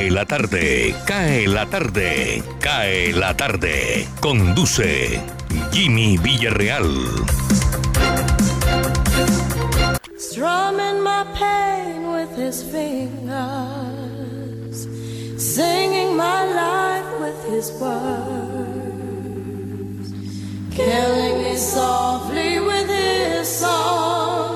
Cae la tarde, cae la tarde, cae la tarde. Conduce Jimmy Villarreal. Strumming my pain with his fingers, singing my life with his words, killing me softly with his song,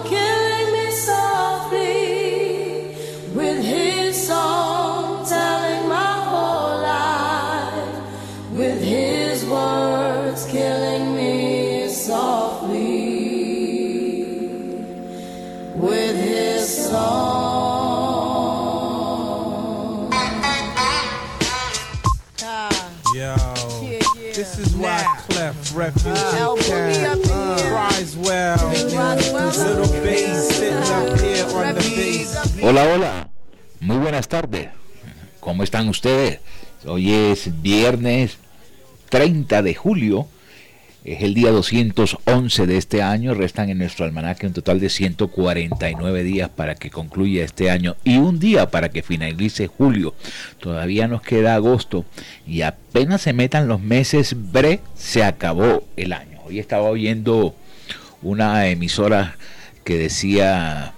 Uh, in cries well. Little sitting up here on the bass. Hola, hola. Muy buenas tardes. ¿Cómo están ustedes? Hoy es viernes 30 de julio. Es el día 211 de este año. Restan en nuestro almanaque un total de 149 días para que concluya este año y un día para que finalice julio. Todavía nos queda agosto y apenas se metan los meses bre, se acabó el año. Hoy estaba oyendo una emisora que decía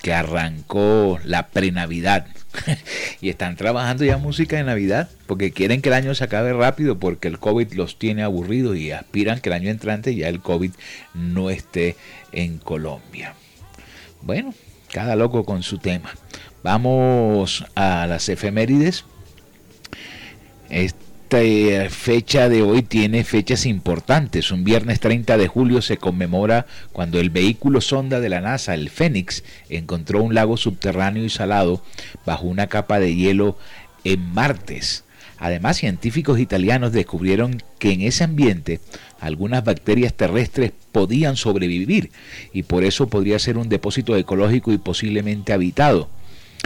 que arrancó la prenavidad y están trabajando ya música de Navidad porque quieren que el año se acabe rápido porque el COVID los tiene aburridos y aspiran que el año entrante ya el COVID no esté en Colombia. Bueno, cada loco con su tema. Vamos a las efemérides. Esta eh, fecha de hoy tiene fechas importantes. Un viernes 30 de julio se conmemora cuando el vehículo sonda de la NASA, el Fénix, encontró un lago subterráneo y salado bajo una capa de hielo en Martes. Además, científicos italianos descubrieron que en ese ambiente algunas bacterias terrestres podían sobrevivir y por eso podría ser un depósito ecológico y posiblemente habitado.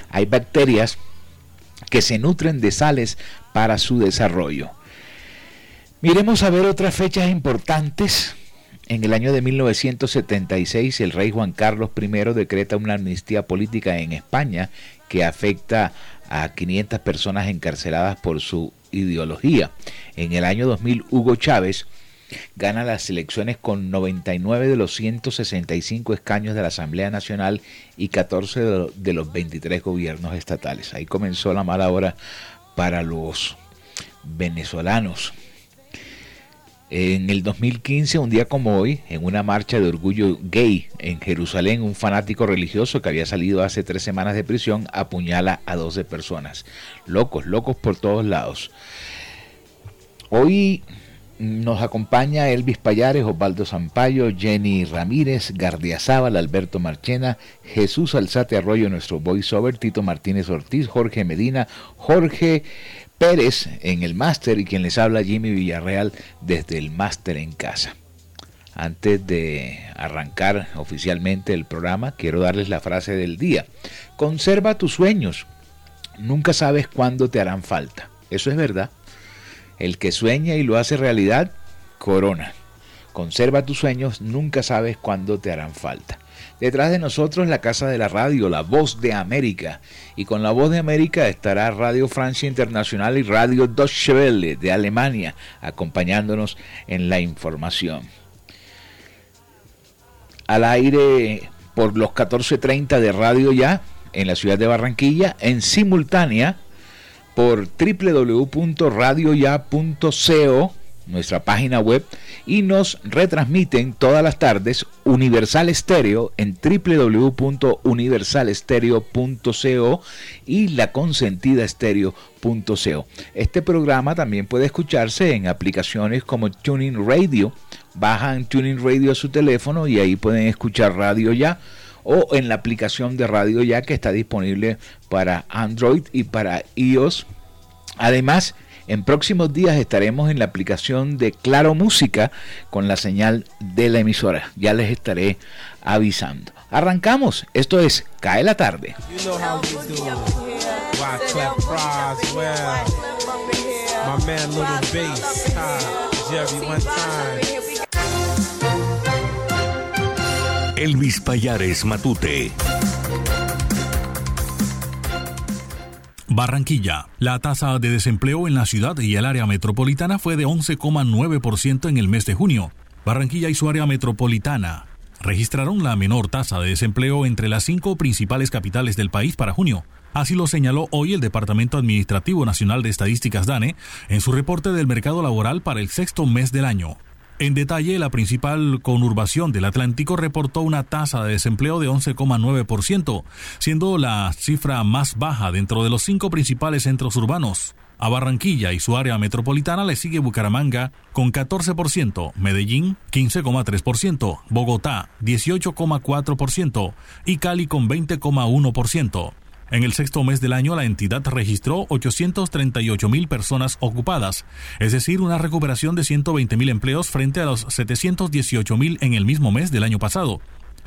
Hay bacterias que se nutren de sales para su desarrollo. Miremos a ver otras fechas importantes. En el año de 1976, el rey Juan Carlos I decreta una amnistía política en España que afecta a 500 personas encarceladas por su ideología. En el año 2000, Hugo Chávez gana las elecciones con 99 de los 165 escaños de la Asamblea Nacional y 14 de, lo- de los 23 gobiernos estatales. Ahí comenzó la mala hora para los venezolanos. En el 2015, un día como hoy, en una marcha de orgullo gay en Jerusalén, un fanático religioso que había salido hace tres semanas de prisión apuñala a 12 personas. Locos, locos por todos lados. Hoy nos acompaña Elvis Payares, Osvaldo Zampayo, Jenny Ramírez, Gardiazábal, Alberto Marchena, Jesús Alzate Arroyo, nuestro voiceover, Tito Martínez Ortiz, Jorge Medina, Jorge Pérez en el máster y quien les habla Jimmy Villarreal desde el máster en casa. Antes de arrancar oficialmente el programa, quiero darles la frase del día. Conserva tus sueños. Nunca sabes cuándo te harán falta. Eso es verdad. El que sueña y lo hace realidad, corona. Conserva tus sueños, nunca sabes cuándo te harán falta. Detrás de nosotros la Casa de la Radio, la Voz de América. Y con la Voz de América estará Radio Francia Internacional y Radio Deutsche Welle de Alemania, acompañándonos en la información. Al aire por los 14.30 de Radio Ya, en la ciudad de Barranquilla, en simultánea por www.radioya.co nuestra página web, y nos retransmiten todas las tardes Universal Estéreo en www.universalestereo.co y la consentida estéreo.co. Este programa también puede escucharse en aplicaciones como Tuning Radio. Bajan Tuning Radio a su teléfono y ahí pueden escuchar radio ya o en la aplicación de radio ya que está disponible para Android y para iOS. Además, en próximos días estaremos en la aplicación de Claro Música con la señal de la emisora. Ya les estaré avisando. Arrancamos. Esto es Cae la tarde. Elvis Payares Matute. Barranquilla. La tasa de desempleo en la ciudad y el área metropolitana fue de 11,9% en el mes de junio. Barranquilla y su área metropolitana registraron la menor tasa de desempleo entre las cinco principales capitales del país para junio. Así lo señaló hoy el Departamento Administrativo Nacional de Estadísticas DANE en su reporte del mercado laboral para el sexto mes del año. En detalle, la principal conurbación del Atlántico reportó una tasa de desempleo de 11,9%, siendo la cifra más baja dentro de los cinco principales centros urbanos. A Barranquilla y su área metropolitana le sigue Bucaramanga con 14%, Medellín 15,3%, Bogotá 18,4% y Cali con 20,1%. En el sexto mes del año, la entidad registró 838 mil personas ocupadas, es decir, una recuperación de 120 mil empleos frente a los 718 mil en el mismo mes del año pasado.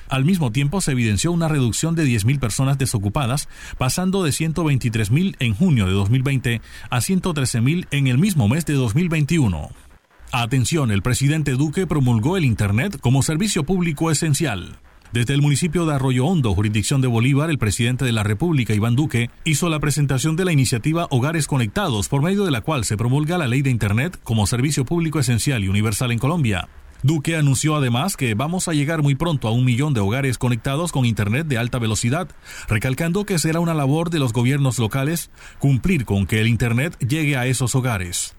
Al mismo tiempo, se evidenció una reducción de 10.000 personas desocupadas, pasando de 123.000 en junio de 2020 a 113.000 en el mismo mes de 2021. Atención, el presidente Duque promulgó el Internet como servicio público esencial. Desde el municipio de Arroyo Hondo, jurisdicción de Bolívar, el presidente de la República, Iván Duque, hizo la presentación de la iniciativa Hogares Conectados, por medio de la cual se promulga la ley de Internet como servicio público esencial y universal en Colombia. Duque anunció además que vamos a llegar muy pronto a un millón de hogares conectados con Internet de alta velocidad, recalcando que será una labor de los gobiernos locales cumplir con que el Internet llegue a esos hogares.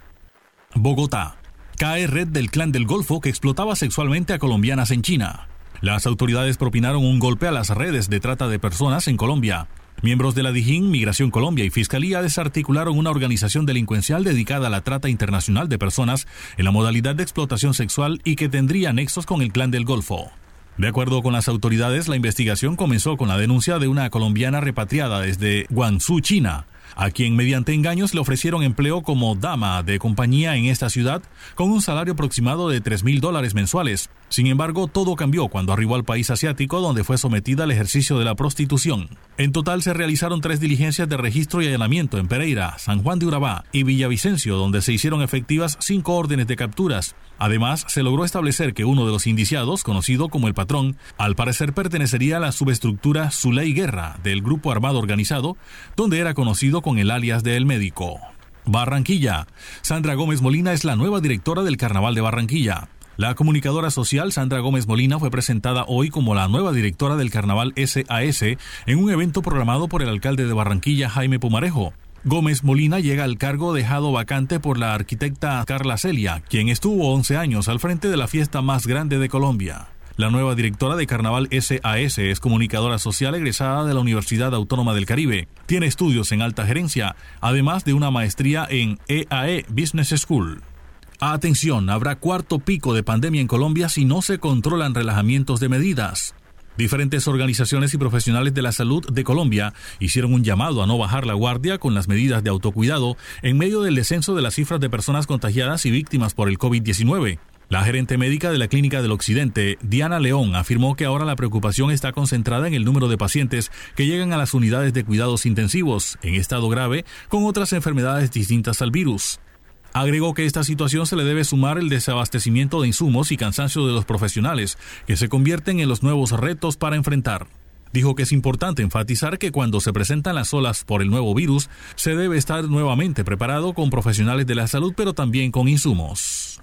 Bogotá. Cae red del clan del Golfo que explotaba sexualmente a colombianas en China. Las autoridades propinaron un golpe a las redes de trata de personas en Colombia. Miembros de la Dijín, Migración Colombia y Fiscalía desarticularon una organización delincuencial dedicada a la trata internacional de personas en la modalidad de explotación sexual y que tendría nexos con el clan del Golfo. De acuerdo con las autoridades, la investigación comenzó con la denuncia de una colombiana repatriada desde Guangzhou, China, a quien mediante engaños le ofrecieron empleo como dama de compañía en esta ciudad con un salario aproximado de 3 mil dólares mensuales. Sin embargo, todo cambió cuando arribó al país asiático donde fue sometida al ejercicio de la prostitución. En total se realizaron tres diligencias de registro y allanamiento en Pereira, San Juan de Urabá y Villavicencio, donde se hicieron efectivas cinco órdenes de capturas. Además, se logró establecer que uno de los indiciados, conocido como el patrón, al parecer pertenecería a la subestructura Zuley Guerra del grupo armado organizado, donde era con el alias de El Médico. Barranquilla. Sandra Gómez Molina es la nueva directora del Carnaval de Barranquilla. La comunicadora social Sandra Gómez Molina fue presentada hoy como la nueva directora del Carnaval SAS en un evento programado por el alcalde de Barranquilla, Jaime Pumarejo. Gómez Molina llega al cargo dejado vacante por la arquitecta Carla Celia, quien estuvo 11 años al frente de la fiesta más grande de Colombia. La nueva directora de Carnaval SAS es comunicadora social egresada de la Universidad Autónoma del Caribe. Tiene estudios en alta gerencia, además de una maestría en EAE Business School. Atención, habrá cuarto pico de pandemia en Colombia si no se controlan relajamientos de medidas. Diferentes organizaciones y profesionales de la salud de Colombia hicieron un llamado a no bajar la guardia con las medidas de autocuidado en medio del descenso de las cifras de personas contagiadas y víctimas por el COVID-19. La gerente médica de la Clínica del Occidente, Diana León, afirmó que ahora la preocupación está concentrada en el número de pacientes que llegan a las unidades de cuidados intensivos en estado grave con otras enfermedades distintas al virus. Agregó que esta situación se le debe sumar el desabastecimiento de insumos y cansancio de los profesionales, que se convierten en los nuevos retos para enfrentar. Dijo que es importante enfatizar que cuando se presentan las olas por el nuevo virus, se debe estar nuevamente preparado con profesionales de la salud, pero también con insumos.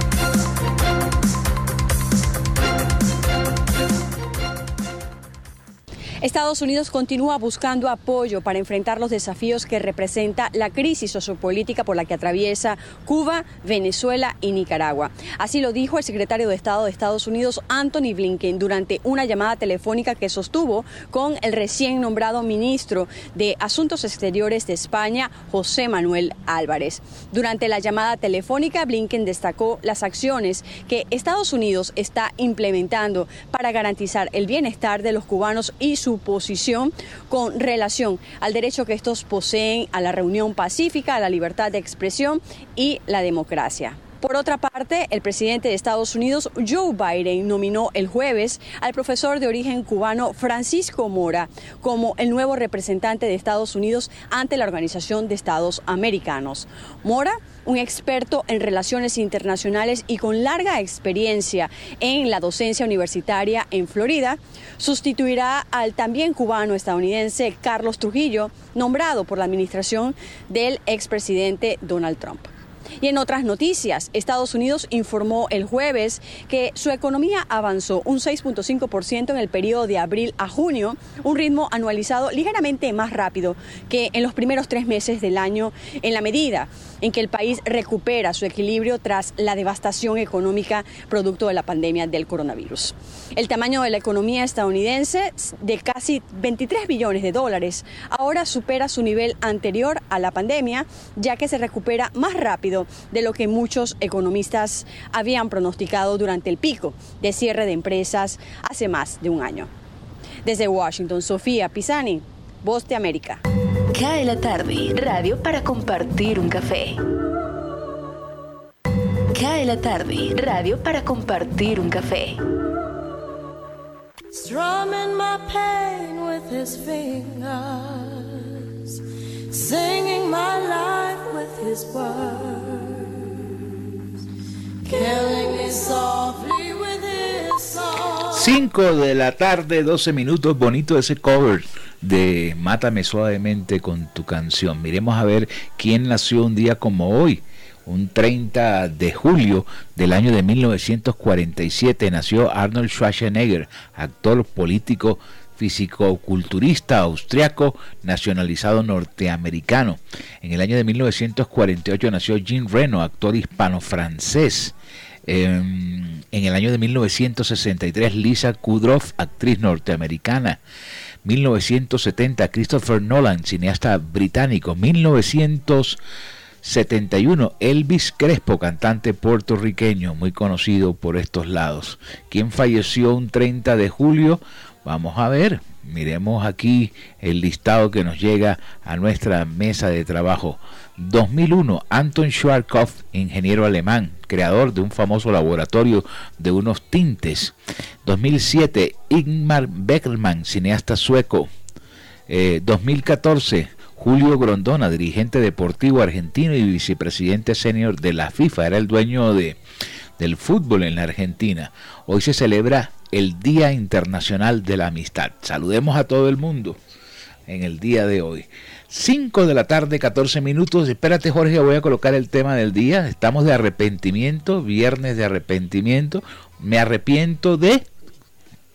Estados Unidos continúa buscando apoyo para enfrentar los desafíos que representa la crisis sociopolítica por la que atraviesa Cuba, Venezuela y Nicaragua. Así lo dijo el secretario de Estado de Estados Unidos, Anthony Blinken, durante una llamada telefónica que sostuvo con el recién nombrado ministro de Asuntos Exteriores de España, José Manuel Álvarez. Durante la llamada telefónica, Blinken destacó las acciones que Estados Unidos está implementando para garantizar el bienestar de los cubanos y su posición con relación al derecho que estos poseen a la reunión pacífica, a la libertad de expresión y la democracia. Por otra parte, el presidente de Estados Unidos, Joe Biden, nominó el jueves al profesor de origen cubano Francisco Mora como el nuevo representante de Estados Unidos ante la Organización de Estados Americanos. Mora, un experto en relaciones internacionales y con larga experiencia en la docencia universitaria en Florida, sustituirá al también cubano estadounidense Carlos Trujillo, nombrado por la administración del expresidente Donald Trump. Y en otras noticias, Estados Unidos informó el jueves que su economía avanzó un 6.5% en el periodo de abril a junio, un ritmo anualizado ligeramente más rápido que en los primeros tres meses del año, en la medida en que el país recupera su equilibrio tras la devastación económica producto de la pandemia del coronavirus. El tamaño de la economía estadounidense, de casi 23 billones de dólares, ahora supera su nivel anterior a la pandemia, ya que se recupera más rápido de lo que muchos economistas habían pronosticado durante el pico de cierre de empresas hace más de un año. Desde Washington, Sofía Pisani, Voz de América. Cae la tarde, radio para compartir un café. Cae la tarde, radio para compartir un café. Strumming my pain with his fingers, singing my life with his words, killing me softly with his song. 5 de la tarde, 12 minutos, bonito ese cover de Mátame suavemente con tu canción. Miremos a ver quién nació un día como hoy. Un 30 de julio del año de 1947 nació Arnold Schwarzenegger, actor político físico-culturista austriaco nacionalizado norteamericano. En el año de 1948 nació Jean Reno, actor hispano-francés. Em, en el año de 1963 Lisa Kudrow, actriz norteamericana. 1970 Christopher Nolan, cineasta británico. 1971 Elvis Crespo, cantante puertorriqueño, muy conocido por estos lados. ¿Quién falleció un 30 de julio? Vamos a ver, miremos aquí el listado que nos llega a nuestra mesa de trabajo. 2001, Anton Schwarzkopf, ingeniero alemán, creador de un famoso laboratorio de unos tintes. 2007, Ingmar Beckelman, cineasta sueco. 2014, eh, Julio Grondona, dirigente deportivo argentino y vicepresidente senior de la FIFA, era el dueño de, del fútbol en la Argentina. Hoy se celebra el Día Internacional de la Amistad. Saludemos a todo el mundo en el día de hoy. 5 de la tarde, 14 minutos. Espérate, Jorge, voy a colocar el tema del día. Estamos de arrepentimiento, viernes de arrepentimiento. Me arrepiento de.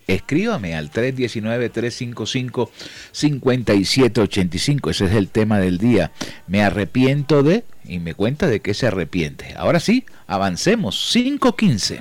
Escríbame al 319-355-5785. Ese es el tema del día. Me arrepiento de. Y me cuenta de qué se arrepiente. Ahora sí, avancemos. 5.15.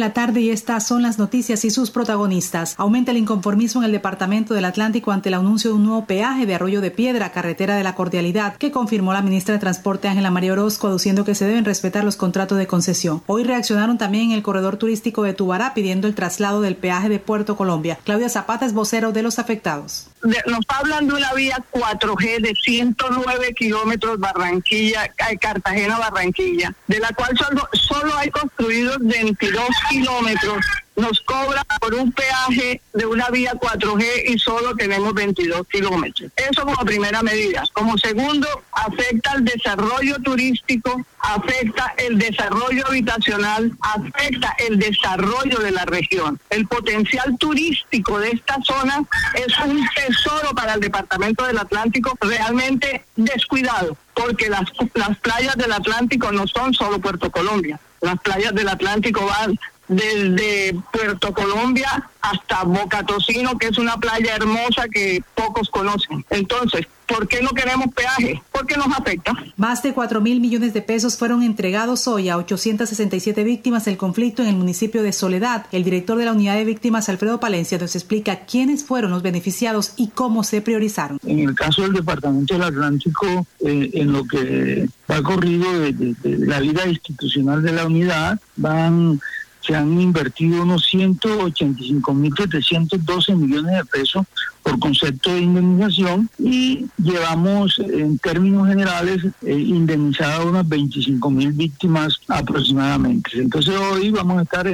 La tarde y estas son las noticias y sus protagonistas. Aumenta el inconformismo en el Departamento del Atlántico ante el anuncio de un nuevo peaje de Arroyo de Piedra, carretera de la Cordialidad, que confirmó la ministra de Transporte Ángela María Orozco, aduciendo que se deben respetar los contratos de concesión. Hoy reaccionaron también en el corredor turístico de Tubará pidiendo el traslado del peaje de Puerto Colombia. Claudia Zapata es vocero de los afectados. Nos hablan de una vía 4G de 109 kilómetros Barranquilla, Cartagena-Barranquilla, de la cual solo hay construidos 22 kilómetros nos cobra por un peaje de una vía 4G y solo tenemos 22 kilómetros. Eso como primera medida. Como segundo, afecta el desarrollo turístico, afecta el desarrollo habitacional, afecta el desarrollo de la región. El potencial turístico de esta zona es un tesoro para el Departamento del Atlántico realmente descuidado, porque las, las playas del Atlántico no son solo Puerto Colombia. Las playas del Atlántico van desde Puerto Colombia hasta Boca Tocino, que es una playa hermosa que pocos conocen. Entonces, ¿por qué no queremos peaje? Porque nos afecta. Más de 4 mil millones de pesos fueron entregados hoy a 867 víctimas del conflicto en el municipio de Soledad. El director de la unidad de víctimas, Alfredo Palencia, nos explica quiénes fueron los beneficiados y cómo se priorizaron. En el caso del Departamento del Atlántico, eh, en lo que ha corrido de, de la vida institucional de la unidad, van se han invertido unos 185.712 millones de pesos por concepto de indemnización y llevamos en términos generales eh, indemnizadas unas 25.000 víctimas aproximadamente. Entonces hoy vamos a estar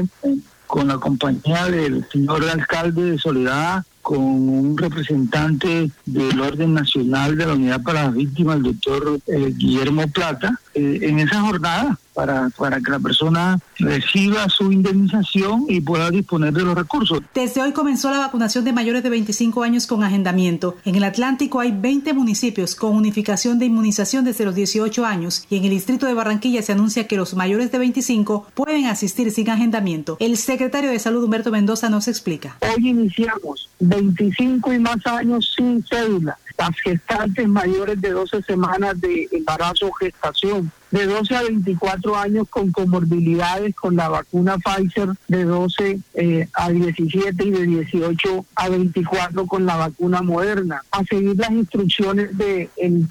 con la compañía del señor alcalde de Soledad, con un representante del orden nacional de la Unidad para las Víctimas, el doctor eh, Guillermo Plata, eh, en esa jornada para, para que la persona reciba su indemnización y pueda disponer de los recursos. Desde hoy comenzó la vacunación de mayores de 25 años con agendamiento. En el Atlántico hay 20 municipios con unificación de inmunización desde los 18 años y en el distrito de Barranquilla se anuncia que los mayores de 25 pueden asistir sin agendamiento. El secretario de Salud Humberto Mendoza nos explica. Hoy iniciamos 25 y más años sin cédula. Las gestantes mayores de 12 semanas de embarazo o gestación de 12 a 24 años con comorbilidades con la vacuna Pfizer, de 12 eh, a 17 y de 18 a 24 con la vacuna Moderna. A seguir las instrucciones de en,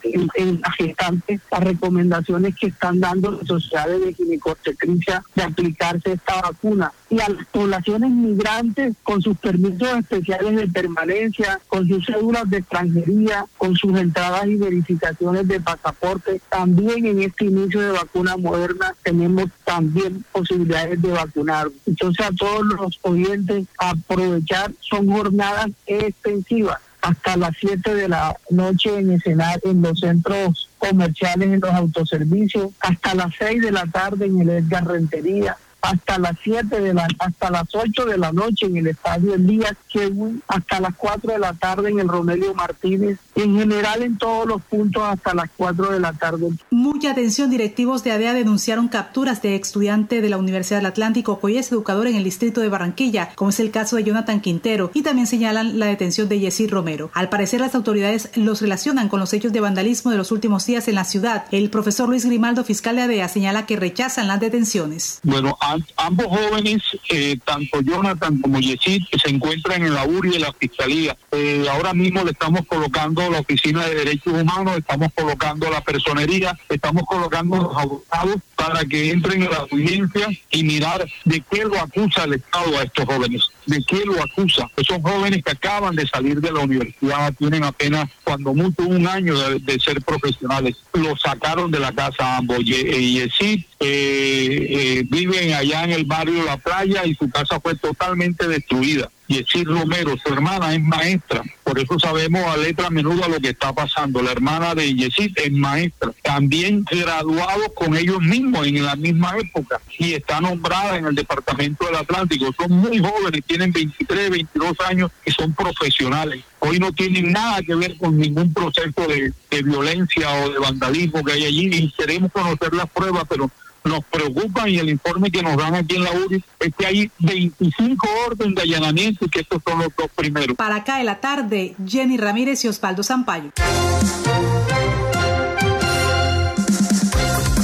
gestante, las recomendaciones que están dando las sociedades de ginecobstetricia de aplicarse esta vacuna. Y a las poblaciones migrantes con sus permisos especiales de permanencia, con sus cédulas de extranjería, con sus entradas y verificaciones de pasaporte, también en este inicio de vacuna moderna tenemos también posibilidades de vacunar. Entonces a todos los oyentes aprovechar, son jornadas extensivas hasta las 7 de la noche en escenario en los centros comerciales, en los autoservicios, hasta las 6 de la tarde en el Edgar Rentería, hasta las 7 de la, hasta las 8 de la noche en el estadio Elías Chewin, hasta las 4 de la tarde en el Romelio Martínez, en general en todos los puntos hasta las 4 de la tarde. Mucha atención, directivos de ADEA denunciaron capturas de estudiante de la Universidad del Atlántico que hoy es educador en el distrito de Barranquilla, como es el caso de Jonathan Quintero, y también señalan la detención de Yesir Romero. Al parecer las autoridades los relacionan con los hechos de vandalismo de los últimos días en la ciudad. El profesor Luis Grimaldo, fiscal de ADEA, señala que rechazan las detenciones. Bueno, ambos jóvenes, eh, tanto Jonathan como Yesid, se encuentran en la URI de la Fiscalía. Eh, ahora mismo le estamos colocando la Oficina de Derechos Humanos, estamos colocando la personería, estamos colocando los abogados para que entren en la audiencia y mirar de qué lo acusa el Estado a estos jóvenes, de qué lo acusa. Pues son jóvenes que acaban de salir de la universidad, tienen apenas cuando mucho un año de, ser profesionales. Los sacaron de la casa ambos. Yesid eh, eh, viven allá en el barrio La Playa y su casa fue totalmente destruida. Yesir Romero, su hermana es maestra, por eso sabemos a letra menuda lo que está pasando. La hermana de Yesir es maestra, también graduado con ellos mismos en la misma época y está nombrada en el Departamento del Atlántico. Son muy jóvenes, tienen 23, 22 años y son profesionales. Hoy no tienen nada que ver con ningún proceso de violencia o de vandalismo que hay allí y queremos conocer las pruebas, pero nos preocupa y el informe que nos dan aquí en la URI es que hay 25 órdenes de allanamiento y que estos son los dos primeros. Para acá en la tarde, Jenny Ramírez y Osvaldo Zampayo.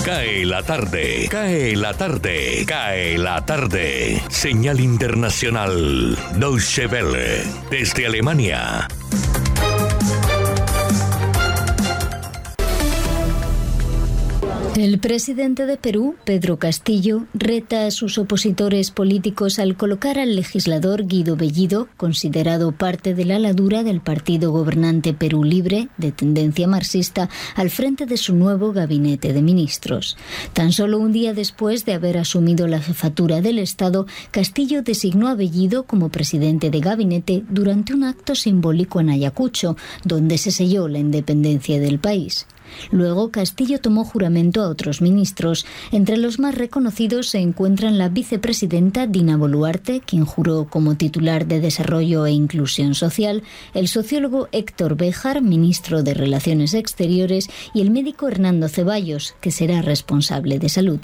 Cae la tarde, cae la tarde, cae la tarde. Señal internacional, Deutsche Welle, desde Alemania. El presidente de Perú, Pedro Castillo, reta a sus opositores políticos al colocar al legislador Guido Bellido, considerado parte de la ladura del partido gobernante Perú Libre, de tendencia marxista, al frente de su nuevo gabinete de ministros. Tan solo un día después de haber asumido la jefatura del Estado, Castillo designó a Bellido como presidente de gabinete durante un acto simbólico en Ayacucho, donde se selló la independencia del país. Luego, Castillo tomó juramento a otros ministros. Entre los más reconocidos se encuentran la vicepresidenta Dina Boluarte, quien juró como titular de Desarrollo e Inclusión Social, el sociólogo Héctor Béjar, ministro de Relaciones Exteriores, y el médico Hernando Ceballos, que será responsable de salud.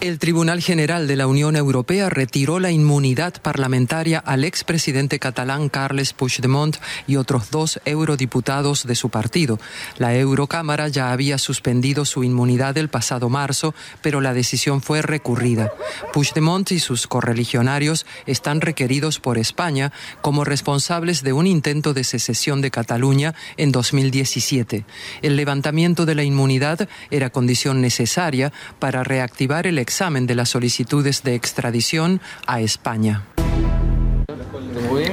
El Tribunal General de la Unión Europea retiró la inmunidad parlamentaria al expresidente catalán Carles Puigdemont y otros dos eurodiputados de su partido. La Eurocámara ya había suspendido su inmunidad el pasado marzo, pero la decisión fue recurrida. Puigdemont y sus correligionarios están requeridos por España como responsables de un intento de secesión de Cataluña en 2017. El levantamiento de la inmunidad era condición necesaria para reactivar el examen de las solicitudes de extradición a España.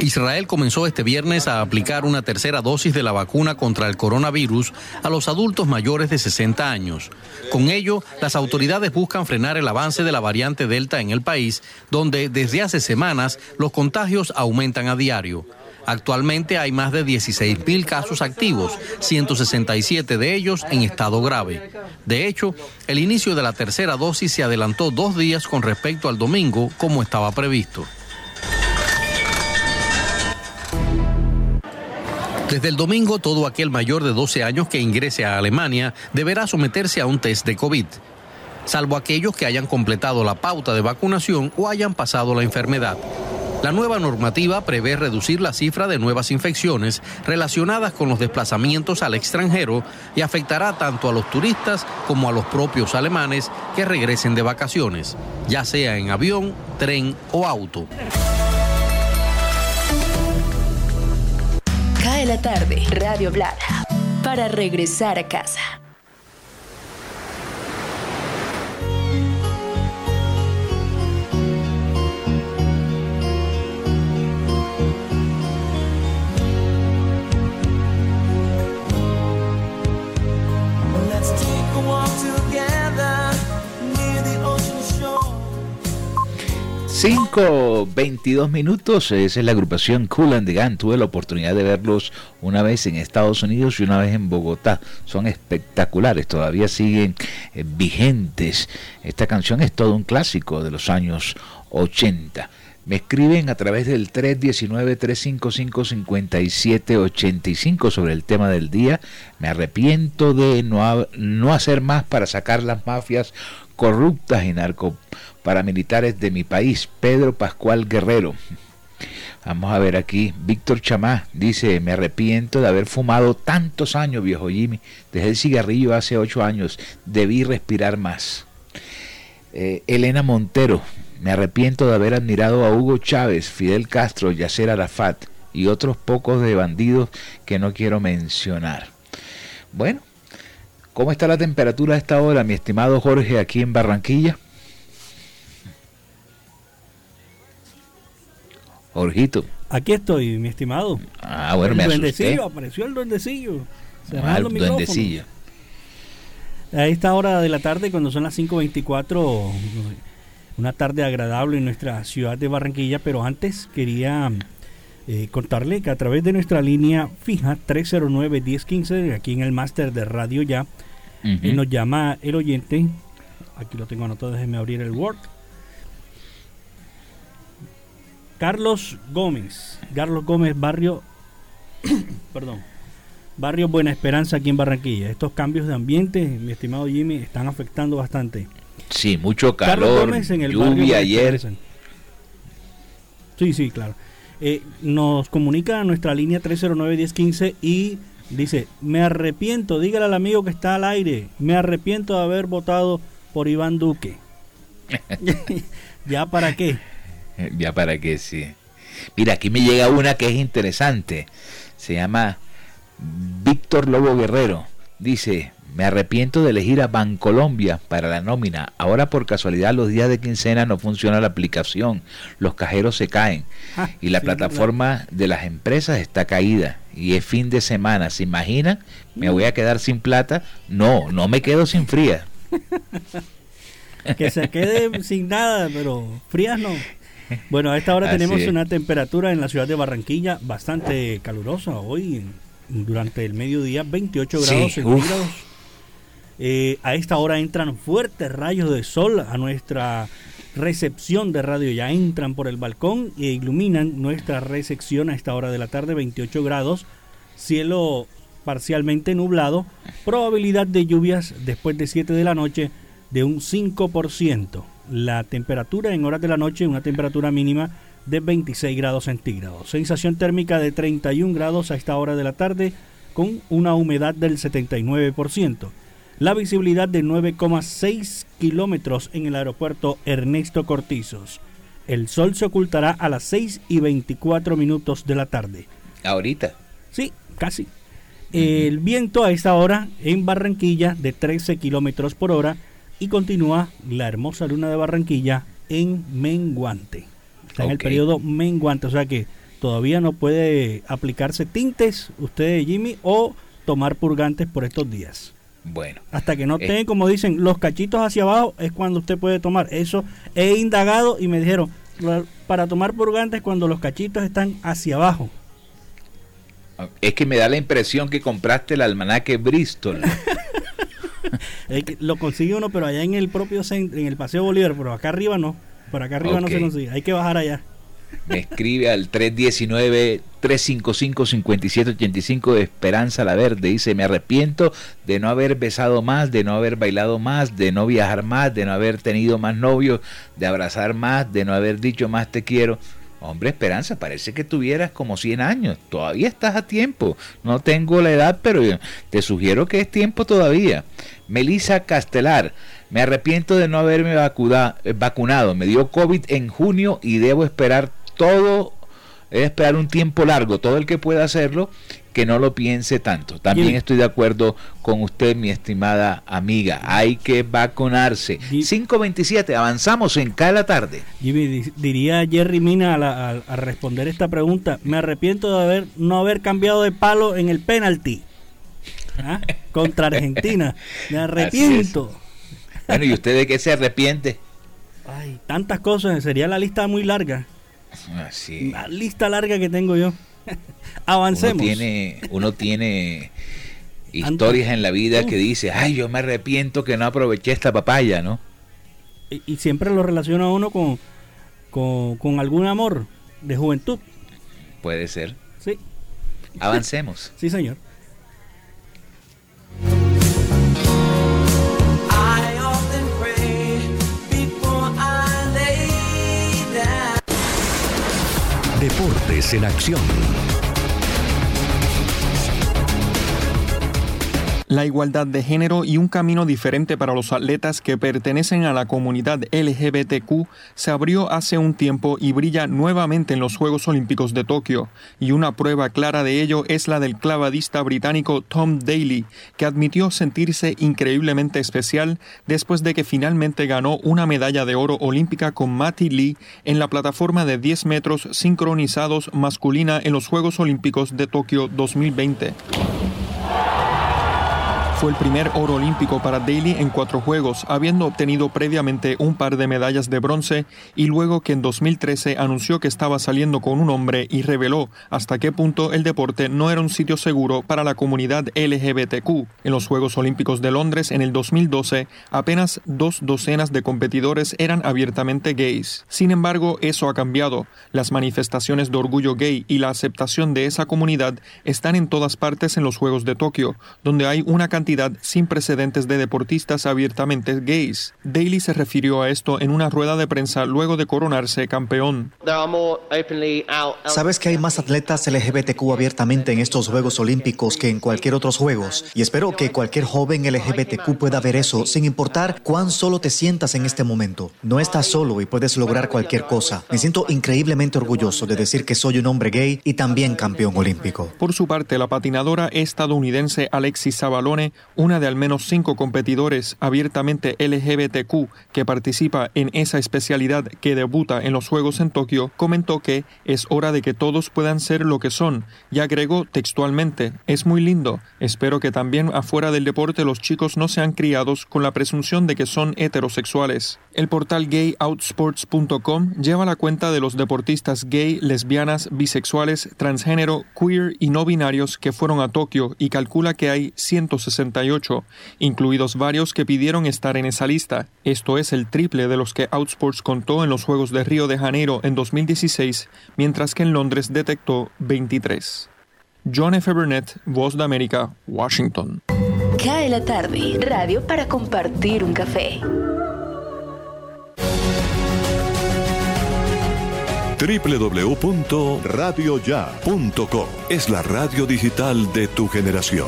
Israel comenzó este viernes a aplicar una tercera dosis de la vacuna contra el coronavirus a los adultos mayores de 60 años. Con ello, las autoridades buscan frenar el avance de la variante Delta en el país, donde desde hace semanas los contagios aumentan a diario. Actualmente hay más de 16.000 casos activos, 167 de ellos en estado grave. De hecho, el inicio de la tercera dosis se adelantó dos días con respecto al domingo, como estaba previsto. Desde el domingo, todo aquel mayor de 12 años que ingrese a Alemania deberá someterse a un test de COVID, salvo aquellos que hayan completado la pauta de vacunación o hayan pasado la enfermedad. La nueva normativa prevé reducir la cifra de nuevas infecciones relacionadas con los desplazamientos al extranjero y afectará tanto a los turistas como a los propios alemanes que regresen de vacaciones, ya sea en avión, tren o auto. Cae la tarde, Radio Blada, para regresar a casa. 5, 22 minutos, esa es la agrupación Cool and the Gang. Tuve la oportunidad de verlos una vez en Estados Unidos y una vez en Bogotá. Son espectaculares, todavía siguen eh, vigentes. Esta canción es todo un clásico de los años 80. Me escriben a través del 319-355-5785 sobre el tema del día. Me arrepiento de no, no hacer más para sacar las mafias corruptas y narcoparamilitares de mi país. Pedro Pascual Guerrero. Vamos a ver aquí. Víctor Chamá dice, me arrepiento de haber fumado tantos años, viejo Jimmy. Dejé el cigarrillo hace ocho años. Debí respirar más. Eh, Elena Montero, me arrepiento de haber admirado a Hugo Chávez, Fidel Castro, Yasser Arafat y otros pocos de bandidos que no quiero mencionar. Bueno, ¿cómo está la temperatura a esta hora, mi estimado Jorge, aquí en Barranquilla? Jorgito. Aquí estoy, mi estimado. Ah, bueno, me el asusté. duendecillo, apareció el duendecillo. Ah, Cerrando el micrófonos. duendecillo. A esta hora de la tarde, cuando son las 5.24, una tarde agradable en nuestra ciudad de Barranquilla, pero antes quería eh, contarle que a través de nuestra línea fija 309-1015, aquí en el máster de Radio Ya, nos llama el oyente, aquí lo tengo anotado, déjeme abrir el Word. Carlos Gómez, Carlos Gómez, barrio, perdón, barrio Buena Esperanza aquí en Barranquilla. Estos cambios de ambiente, mi estimado Jimmy, están afectando bastante. Sí, mucho Carlos calor, Gómez en el lluvia ayer. Sí, sí, claro. Eh, nos comunica a nuestra línea 309-1015 y dice, me arrepiento, dígale al amigo que está al aire, me arrepiento de haber votado por Iván Duque. ¿Ya para qué? Ya para qué, sí. Mira, aquí me llega una que es interesante. Se llama Víctor Lobo Guerrero. Dice, Me arrepiento de elegir a Bancolombia para la nómina. Ahora por casualidad los días de quincena no funciona la aplicación. Los cajeros se caen. Ah, y la sí, plataforma de las empresas está caída. Y es fin de semana. ¿Se imagina? ¿Me voy a quedar sin plata? No, no me quedo sin fría. que se quede sin nada, pero frías no. Bueno, a esta hora tenemos es. una temperatura en la ciudad de Barranquilla bastante calurosa. Hoy, durante el mediodía, 28 Sí, grados centígrados. Eh, a esta hora entran fuertes rayos de sol a nuestra recepción de radio. Ya entran por el balcón e iluminan nuestra recepción a esta hora de la tarde, 28 grados. Cielo parcialmente nublado. Probabilidad de lluvias después de 7 de la noche de un 5%. La temperatura en horas de la noche, una temperatura mínima de 26 grados centígrados. Sensación térmica de 31 grados a esta hora de la tarde con una humedad del 79%. La visibilidad de 9,6 kilómetros en el aeropuerto Ernesto Cortizos. El sol se ocultará a las 6 y 24 minutos de la tarde. Ahorita. Sí, casi. El viento a esta hora en Barranquilla de 13 kilómetros por hora y continúa la hermosa luna de Barranquilla en menguante. Está en el periodo menguante, o sea que todavía no puede aplicarse tintes usted, Jimmy, o tomar purgantes por estos días. Bueno. Hasta que no Eh. tenga, como dicen, los cachitos hacia abajo es cuando usted puede tomar. Eso he indagado y me dijeron, "Lo- para tomar purgantes cuando los cachitos están hacia abajo. Es que me da la impresión que compraste el almanaque Bristol. Lo consigue uno, pero allá en el propio centro, en el Paseo Bolívar, pero acá arriba no. Por acá arriba no se consigue. Hay que bajar allá. Me escribe al 319-355-5785 de Esperanza La Verde. Dice, me arrepiento de no haber besado más, de no haber bailado más, de no viajar más, de no haber tenido más novios, de abrazar más, de no haber dicho más te quiero. Hombre, Esperanza, parece que tuvieras como 100 años. Todavía estás a tiempo. No tengo la edad, pero te sugiero que es tiempo todavía. Melissa Castelar, me arrepiento de no haberme eh, vacunado. Me dio COVID en junio y debo esperar todo, debe esperar un tiempo largo, todo el que pueda hacerlo, que no lo piense tanto. También estoy de acuerdo con usted, mi estimada amiga. Hay que vacunarse. 527, avanzamos en cada tarde. Jimmy, di- diría Jerry Mina a, la- a- a responder esta pregunta, me arrepiento de haber no haber cambiado de palo en el penalti ¿Ah? contra Argentina. Me arrepiento. Bueno, ¿y usted de qué se arrepiente? Ay, tantas cosas, sería la lista muy larga. Así. La lista larga que tengo yo. Avancemos. Uno tiene, uno tiene historias en la vida que dice, ay, yo me arrepiento que no aproveché esta papaya, ¿no? y, y siempre lo relaciona uno con, con, con algún amor de juventud. Puede ser. Sí. Avancemos. Sí, señor. En acción. La igualdad de género y un camino diferente para los atletas que pertenecen a la comunidad LGBTQ se abrió hace un tiempo y brilla nuevamente en los Juegos Olímpicos de Tokio. Y una prueba clara de ello es la del clavadista británico Tom Daly, que admitió sentirse increíblemente especial después de que finalmente ganó una medalla de oro olímpica con Matty Lee en la plataforma de 10 metros sincronizados masculina en los Juegos Olímpicos de Tokio 2020. Fue el primer oro olímpico para Daly en cuatro juegos, habiendo obtenido previamente un par de medallas de bronce y luego que en 2013 anunció que estaba saliendo con un hombre y reveló hasta qué punto el deporte no era un sitio seguro para la comunidad LGBTQ. En los Juegos Olímpicos de Londres en el 2012, apenas dos docenas de competidores eran abiertamente gays. Sin embargo, eso ha cambiado. Las manifestaciones de orgullo gay y la aceptación de esa comunidad están en todas partes en los Juegos de Tokio, donde hay una cantidad sin precedentes de deportistas abiertamente gays. Daly se refirió a esto en una rueda de prensa luego de coronarse campeón. Sabes que hay más atletas LGBTQ abiertamente en estos Juegos Olímpicos que en cualquier otros Juegos y espero que cualquier joven LGBTQ pueda ver eso sin importar cuán solo te sientas en este momento. No estás solo y puedes lograr cualquier cosa. Me siento increíblemente orgulloso de decir que soy un hombre gay y también campeón olímpico. Por su parte, la patinadora estadounidense Alexis Sabalone una de al menos cinco competidores abiertamente LGBTQ que participa en esa especialidad que debuta en los Juegos en Tokio, comentó que es hora de que todos puedan ser lo que son y agregó textualmente, es muy lindo, espero que también afuera del deporte los chicos no sean criados con la presunción de que son heterosexuales. El portal gayoutsports.com lleva la cuenta de los deportistas gay, lesbianas, bisexuales, transgénero, queer y no binarios que fueron a Tokio y calcula que hay 168, incluidos varios que pidieron estar en esa lista. Esto es el triple de los que Outsports contó en los Juegos de Río de Janeiro en 2016, mientras que en Londres detectó 23. John F. Burnett, Voz de América, Washington. Cae la tarde, radio para compartir un café. www.radioya.com es la radio digital de tu generación.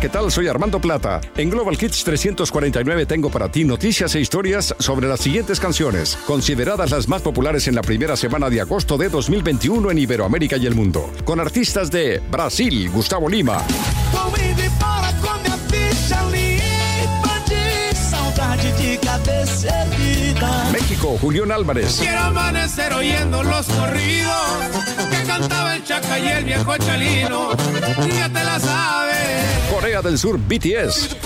¿Qué tal? Soy Armando Plata. En Global Kids 349 tengo para ti noticias e historias sobre las siguientes canciones, consideradas las más populares en la primera semana de agosto de 2021 en Iberoamérica y el mundo. Con artistas de Brasil, Gustavo Lima. México, Julián Álvarez. Quiero amanecer oyendo los corridos que cantaba el Chaca y el viejo Chalino. Ya te la sabes. Corea del Sur, BTS.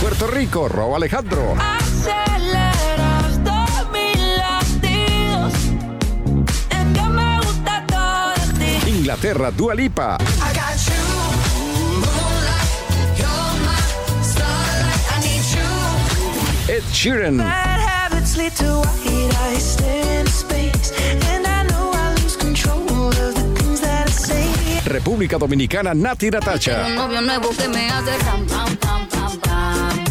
Puerto Rico, Rob Alejandro. Aceleras todos mis latidos. Que me gusta todo de ti. Inglaterra, Dua Lipa. I pam.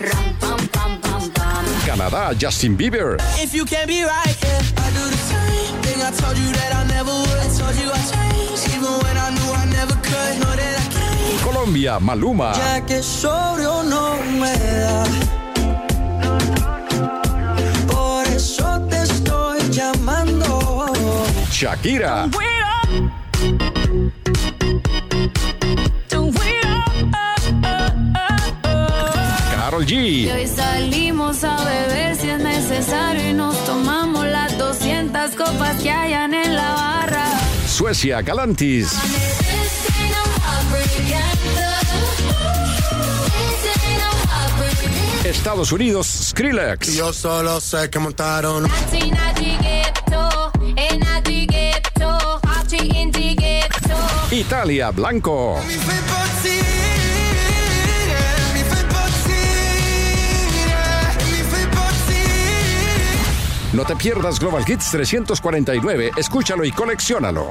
Ram, pam, pam, pam, pam. Canadá, Justin Bieber. If you can't be right, yeah, I do the same thing. I told you that I never would. I told you I changed, even when I knew I never could. Know that I can't. Colombia, Maluma. Ya que sobrio no me Shakira. Wait up. Don't wait up. Carol Y G. hoy salimos a beber si es necesario y nos tomamos las 200 copas que hayan en la barra. Suecia, Galantis. Estados Unidos, Skrillex. Yo solo sé que montaron. Italia, Blanco. No te pierdas Global Hits 349, escúchalo y colecciónalo.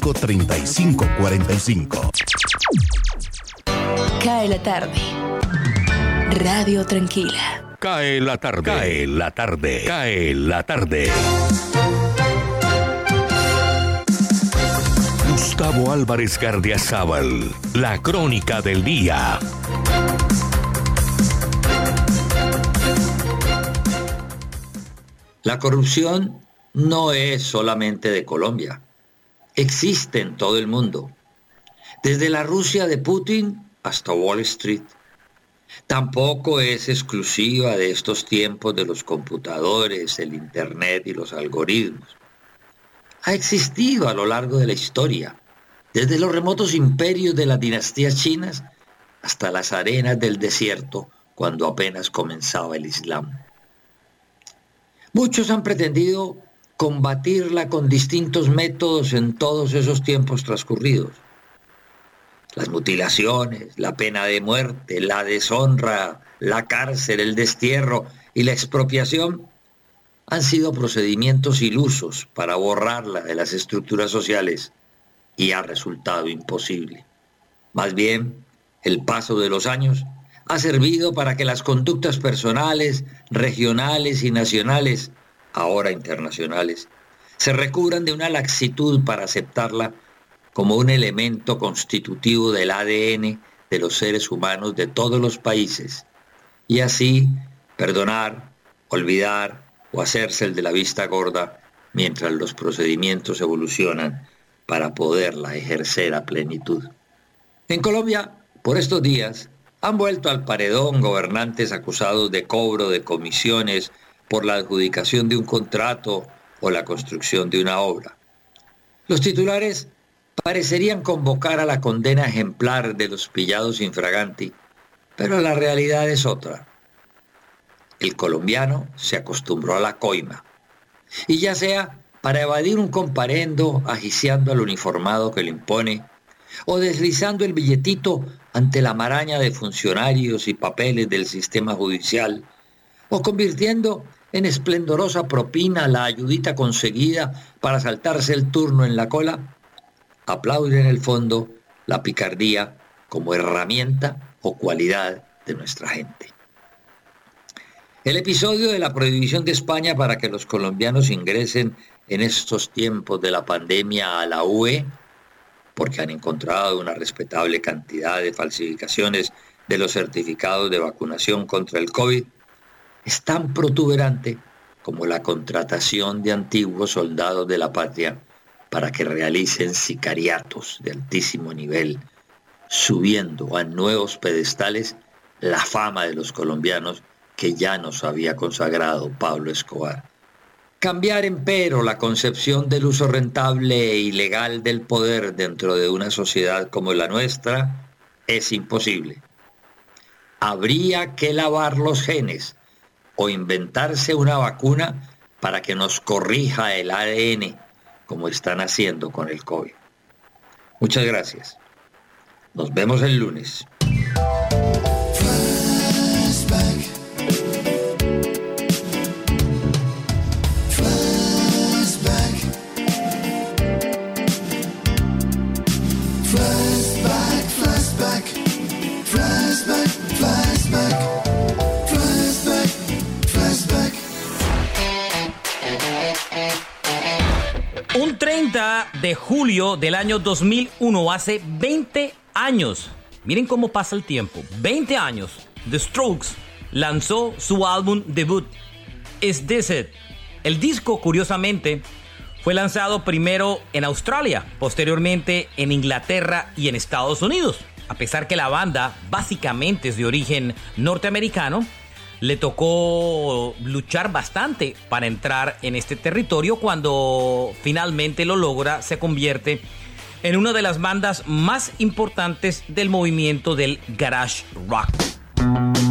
315-545-3545. Cae la tarde. Radio Tranquila. Cae la tarde. Cae la tarde. Cae la tarde. Gustavo Álvarez Gardiazabal. La crónica del día. La corrupción no es solamente de Colombia. Existe en todo el mundo. Desde la Rusia de Putin hasta Wall Street. Tampoco es exclusiva de estos tiempos de los computadores, el Internet y los algoritmos. Ha existido a lo largo de la historia, desde los remotos imperios de las dinastías chinas hasta las arenas del desierto cuando apenas comenzaba el Islam. Muchos han pretendido combatirla con distintos métodos en todos esos tiempos transcurridos. Las mutilaciones, la pena de muerte, la deshonra, la cárcel, el destierro y la expropiación han sido procedimientos ilusos para borrarla de las estructuras sociales y ha resultado imposible. Más bien, el paso de los años ha servido para que las conductas personales, regionales y nacionales, ahora internacionales, se recubran de una laxitud para aceptarla como un elemento constitutivo del ADN de los seres humanos de todos los países, y así perdonar, olvidar o hacerse el de la vista gorda mientras los procedimientos evolucionan para poderla ejercer a plenitud. En Colombia, por estos días, han vuelto al paredón gobernantes acusados de cobro de comisiones por la adjudicación de un contrato o la construcción de una obra. Los titulares parecerían convocar a la condena ejemplar de los pillados infraganti, pero la realidad es otra. El colombiano se acostumbró a la coima, y ya sea para evadir un comparendo agiciando al uniformado que le impone, o deslizando el billetito ante la maraña de funcionarios y papeles del sistema judicial, o convirtiendo en esplendorosa propina la ayudita conseguida para saltarse el turno en la cola, aplaude en el fondo la picardía como herramienta o cualidad de nuestra gente. El episodio de la prohibición de España para que los colombianos ingresen en estos tiempos de la pandemia a la UE, porque han encontrado una respetable cantidad de falsificaciones de los certificados de vacunación contra el COVID, es tan protuberante como la contratación de antiguos soldados de la patria para que realicen sicariatos de altísimo nivel, subiendo a nuevos pedestales la fama de los colombianos que ya nos había consagrado Pablo Escobar. Cambiar, empero, la concepción del uso rentable e ilegal del poder dentro de una sociedad como la nuestra es imposible. Habría que lavar los genes o inventarse una vacuna para que nos corrija el ADN como están haciendo con el COVID. Muchas gracias. Nos vemos el lunes. Un 30 de julio del año 2001, hace 20 años. Miren cómo pasa el tiempo. 20 años. The Strokes lanzó su álbum debut, Is This It? El disco, curiosamente, fue lanzado primero en Australia, posteriormente en Inglaterra y en Estados Unidos. A pesar que la banda básicamente es de origen norteamericano, le tocó luchar bastante para entrar en este territorio. Cuando finalmente lo logra, se convierte en una de las bandas más importantes del movimiento del garage rock.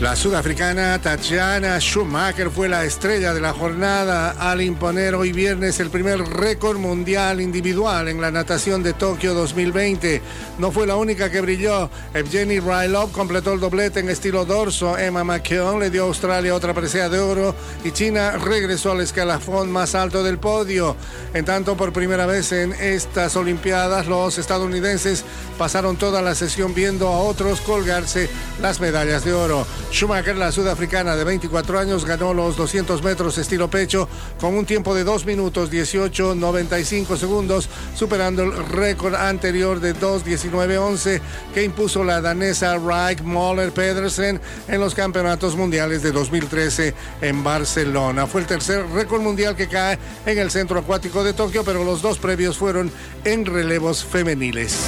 La sudafricana Tatiana Schumacher fue la estrella de la jornada al imponer hoy viernes el primer récord mundial individual en la natación de Tokio 2020. No fue la única que brilló. Evgeny Rylov completó el doblete en estilo dorso. Emma McKeown le dio a Australia otra presea de oro y China regresó al escalafón más alto del podio. En tanto, por primera vez en estas Olimpiadas, los estadounidenses pasaron toda la sesión viendo a otros colgarse las medallas de oro. Schumacher, la sudafricana de 24 años, ganó los 200 metros estilo pecho con un tiempo de 2 minutos 18.95 segundos, superando el récord anterior de 2.19.11 que impuso la danesa Reich Moller Pedersen en los campeonatos mundiales de 2013 en Barcelona. Fue el tercer récord mundial que cae en el centro acuático de Tokio, pero los dos previos fueron en relevos femeniles.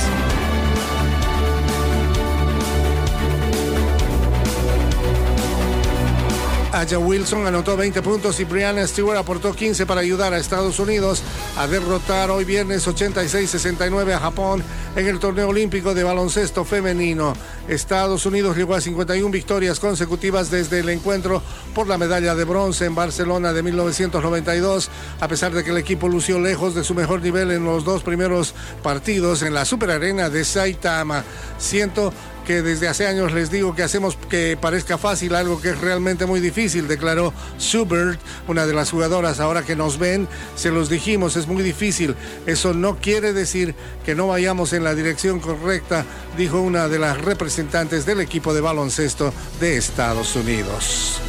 Aya Wilson anotó 20 puntos y Brianna Stewart aportó 15 para ayudar a Estados Unidos a derrotar hoy viernes 86-69 a Japón en el torneo olímpico de baloncesto femenino. Estados Unidos llegó a 51 victorias consecutivas desde el encuentro por la medalla de bronce en Barcelona de 1992, a pesar de que el equipo lució lejos de su mejor nivel en los dos primeros partidos en la superarena de Saitama. Siento que desde hace años les digo que hacemos que parezca fácil algo que es realmente muy difícil, declaró Schubert, una de las jugadoras. Ahora que nos ven, se los dijimos, es muy difícil. Eso no quiere decir que no vayamos en la dirección correcta, dijo una de las representantes del equipo de baloncesto de Estados Unidos.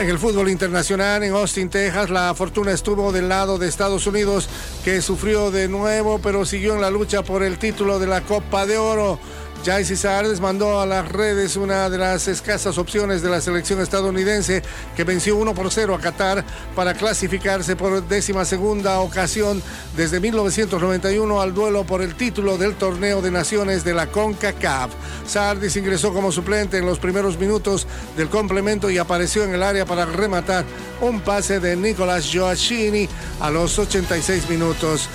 En el fútbol internacional en Austin, Texas, la fortuna estuvo del lado de Estados Unidos, que sufrió de nuevo, pero siguió en la lucha por el título de la Copa de Oro. Jaycee Sardes mandó a las redes una de las escasas opciones de la selección estadounidense que venció 1 por 0 a Qatar para clasificarse por décima segunda ocasión desde 1991 al duelo por el título del torneo de naciones de la CONCACAF. Sardis ingresó como suplente en los primeros minutos del complemento y apareció en el área para rematar un pase de Nicolás Joachini a los 86 minutos.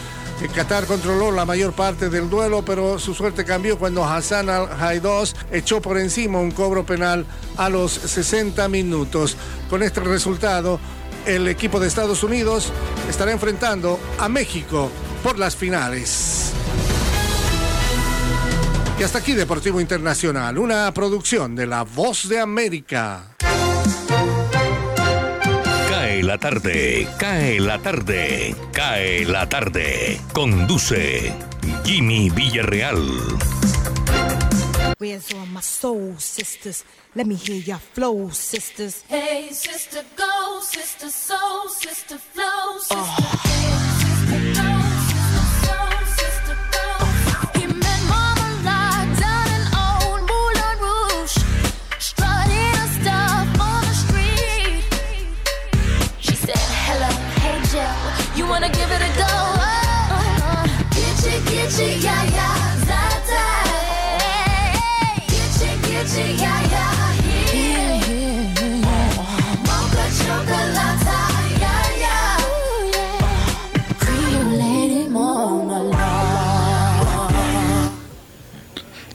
Qatar controló la mayor parte del duelo, pero su suerte cambió cuando Hassan al-Haidos echó por encima un cobro penal a los 60 minutos. Con este resultado, el equipo de Estados Unidos estará enfrentando a México por las finales. Y hasta aquí Deportivo Internacional, una producción de La Voz de América. Cae la tarde, cae la tarde, cae la tarde. Conduce Jimmy Villarreal. Where's all my soul sisters? Let me hear your flow, sisters. Hey, sister, go, sister, soul, sister, flow, sister. Hey, sister, go,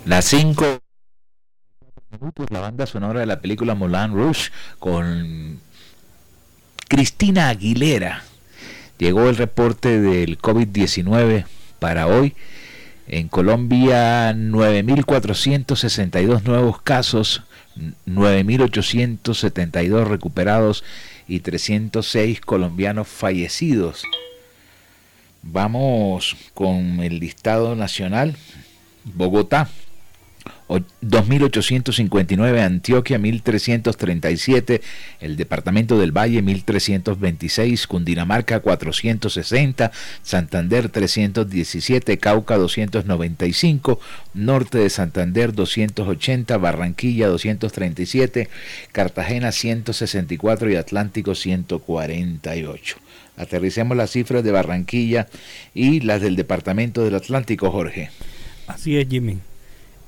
Las 5 minutos, la banda sonora de la película Moulin Rouge con Cristina Aguilera. Llegó el reporte del COVID-19 para hoy En Colombia, 9.462 nuevos casos, 9.872 recuperados y 306 colombianos fallecidos. Vamos con el listado nacional. Bogotá, 2.859, Antioquia 1.337, el Departamento del Valle 1.326, Cundinamarca 460, Santander 317, Cauca 295, Norte de Santander 280, Barranquilla 237, Cartagena 164 y Atlántico 148. Aterricemos las cifras de Barranquilla y las del Departamento del Atlántico, Jorge. Así es, Jimmy.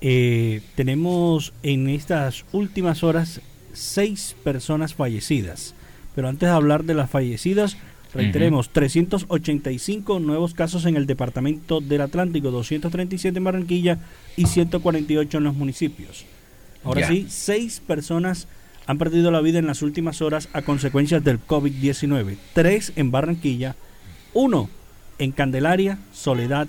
Eh, tenemos en estas últimas horas seis personas fallecidas. Pero antes de hablar de las fallecidas, reiteremos, 385 nuevos casos en el departamento del Atlántico, 237 en Barranquilla y 148 en los municipios. Ahora sí, seis personas han perdido la vida en las últimas horas a consecuencias del COVID-19. Tres en Barranquilla, uno en Candelaria, Soledad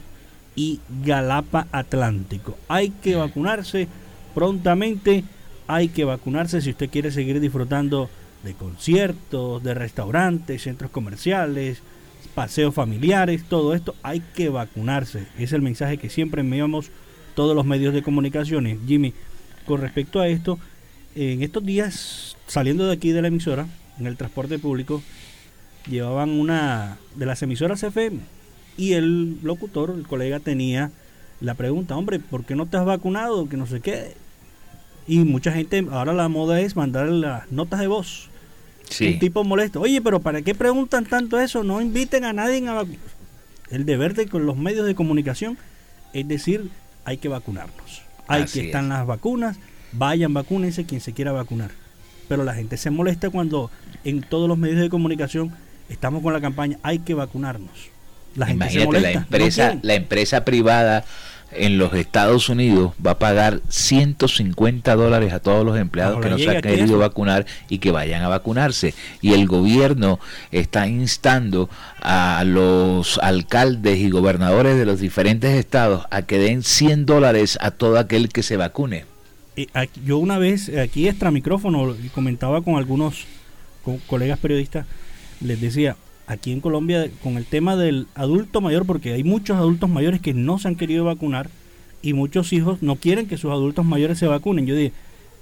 y Galapa Atlántico. Hay que vacunarse prontamente, hay que vacunarse si usted quiere seguir disfrutando de conciertos, de restaurantes, centros comerciales, paseos familiares, todo esto, hay que vacunarse. Es el mensaje que siempre enviamos todos los medios de comunicaciones. Jimmy, con respecto a esto, en estos días, saliendo de aquí de la emisora, en el transporte público, llevaban una de las emisoras FM y el locutor, el colega, tenía la pregunta, hombre, ¿por qué no te has vacunado? Que no sé qué. Y mucha gente, ahora la moda es mandar las notas de voz. Sí. Un tipo molesto. Oye, pero ¿para qué preguntan tanto eso? No inviten a nadie a vacunar. El deber de con los medios de comunicación es decir, hay que vacunarnos. Hay Así que están las vacunas, vayan, vacúnense quien se quiera vacunar. Pero la gente se molesta cuando en todos los medios de comunicación estamos con la campaña, hay que vacunarnos. La gente se Imagínate, molesta. la empresa, la empresa privada en los Estados Unidos va a pagar 150 dólares a todos los empleados que no se han querido eso. vacunar y que vayan a vacunarse. Y el gobierno está instando a los alcaldes y gobernadores de los diferentes estados a que den 100 dólares a todo aquel que se vacune. Eh, yo una vez eh, aquí extra micrófono comentaba con algunos co- colegas periodistas, les decía, aquí en Colombia con el tema del adulto mayor, porque hay muchos adultos mayores que no se han querido vacunar y muchos hijos no quieren que sus adultos mayores se vacunen. Yo dije,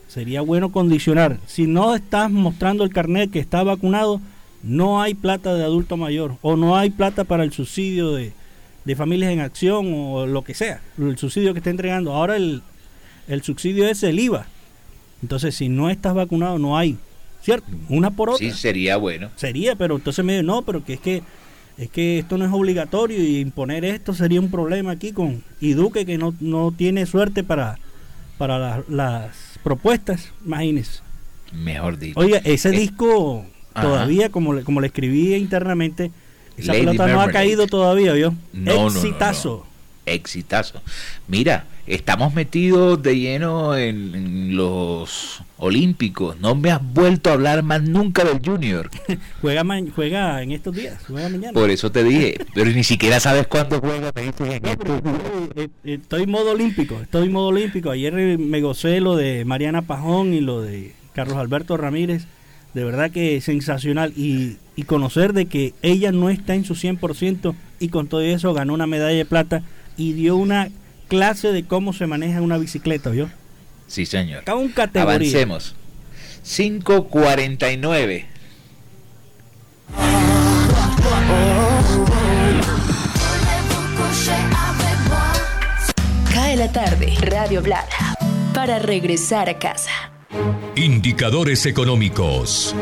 sería bueno condicionar, si no estás mostrando el carnet que está vacunado, no hay plata de adulto mayor o no hay plata para el subsidio de, de familias en acción o lo que sea, el subsidio que está entregando. Ahora el, el subsidio es el IVA. Entonces, si no estás vacunado, no hay. ¿Cierto? Una por otra. Sí, sería bueno. Sería, pero entonces me dice, no, pero que es que es que esto no es obligatorio y imponer esto sería un problema aquí con y Duque que no, no tiene suerte para para la- las propuestas, imagínese. Mejor dicho. Oiga, ese Eh, disco ajá. todavía como le, como le escribí internamente, esa Lady pelota no ha caído todavía, ¿vio? No, no. Exitazo. Mira, estamos metidos de lleno en, en los Olímpicos. No me has vuelto a hablar más nunca del Junior. Juega juega en estos días, juega mañana. Por eso te dije, pero ni siquiera sabes cuándo juega. Me dices en estos días. Eh, eh, estoy en modo olímpico, estoy en modo olímpico. Ayer eh, me gocé lo de Mariana Pajón y lo de Carlos Alberto Ramírez. De verdad que sensacional. Y, y conocer de que ella no está en su 100% y con todo eso ganó una medalla de plata y dio una clase de cómo se maneja una bicicleta, ¿vio? Sí, señor. Cada un categoría. Avancemos. 549. Cae la tarde, Radio Blada, para regresar a casa. Indicadores económicos.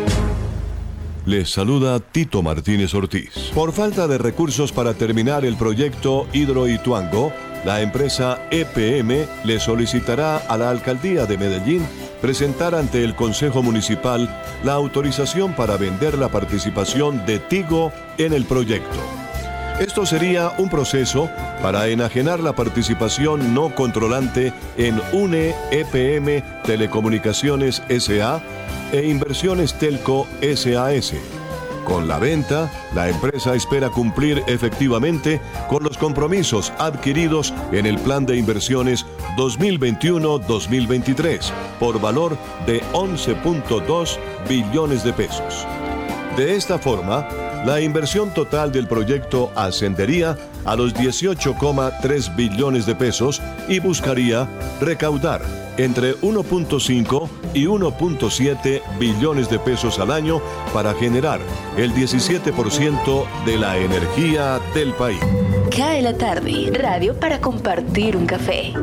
Les saluda Tito Martínez Ortiz. Por falta de recursos para terminar el proyecto Hidro Ituango, la empresa EPM le solicitará a la alcaldía de Medellín presentar ante el Consejo Municipal la autorización para vender la participación de Tigo en el proyecto. Esto sería un proceso para enajenar la participación no controlante en UNE EPM Telecomunicaciones SA e Inversiones Telco SAS. Con la venta, la empresa espera cumplir efectivamente con los compromisos adquiridos en el plan de inversiones 2021-2023 por valor de 11.2 billones de pesos. De esta forma, la inversión total del proyecto ascendería a los 18,3 billones de pesos y buscaría recaudar entre 1.5 y 1.7 billones de pesos al año para generar el 17% de la energía del país. Cae la tarde, radio para compartir un café.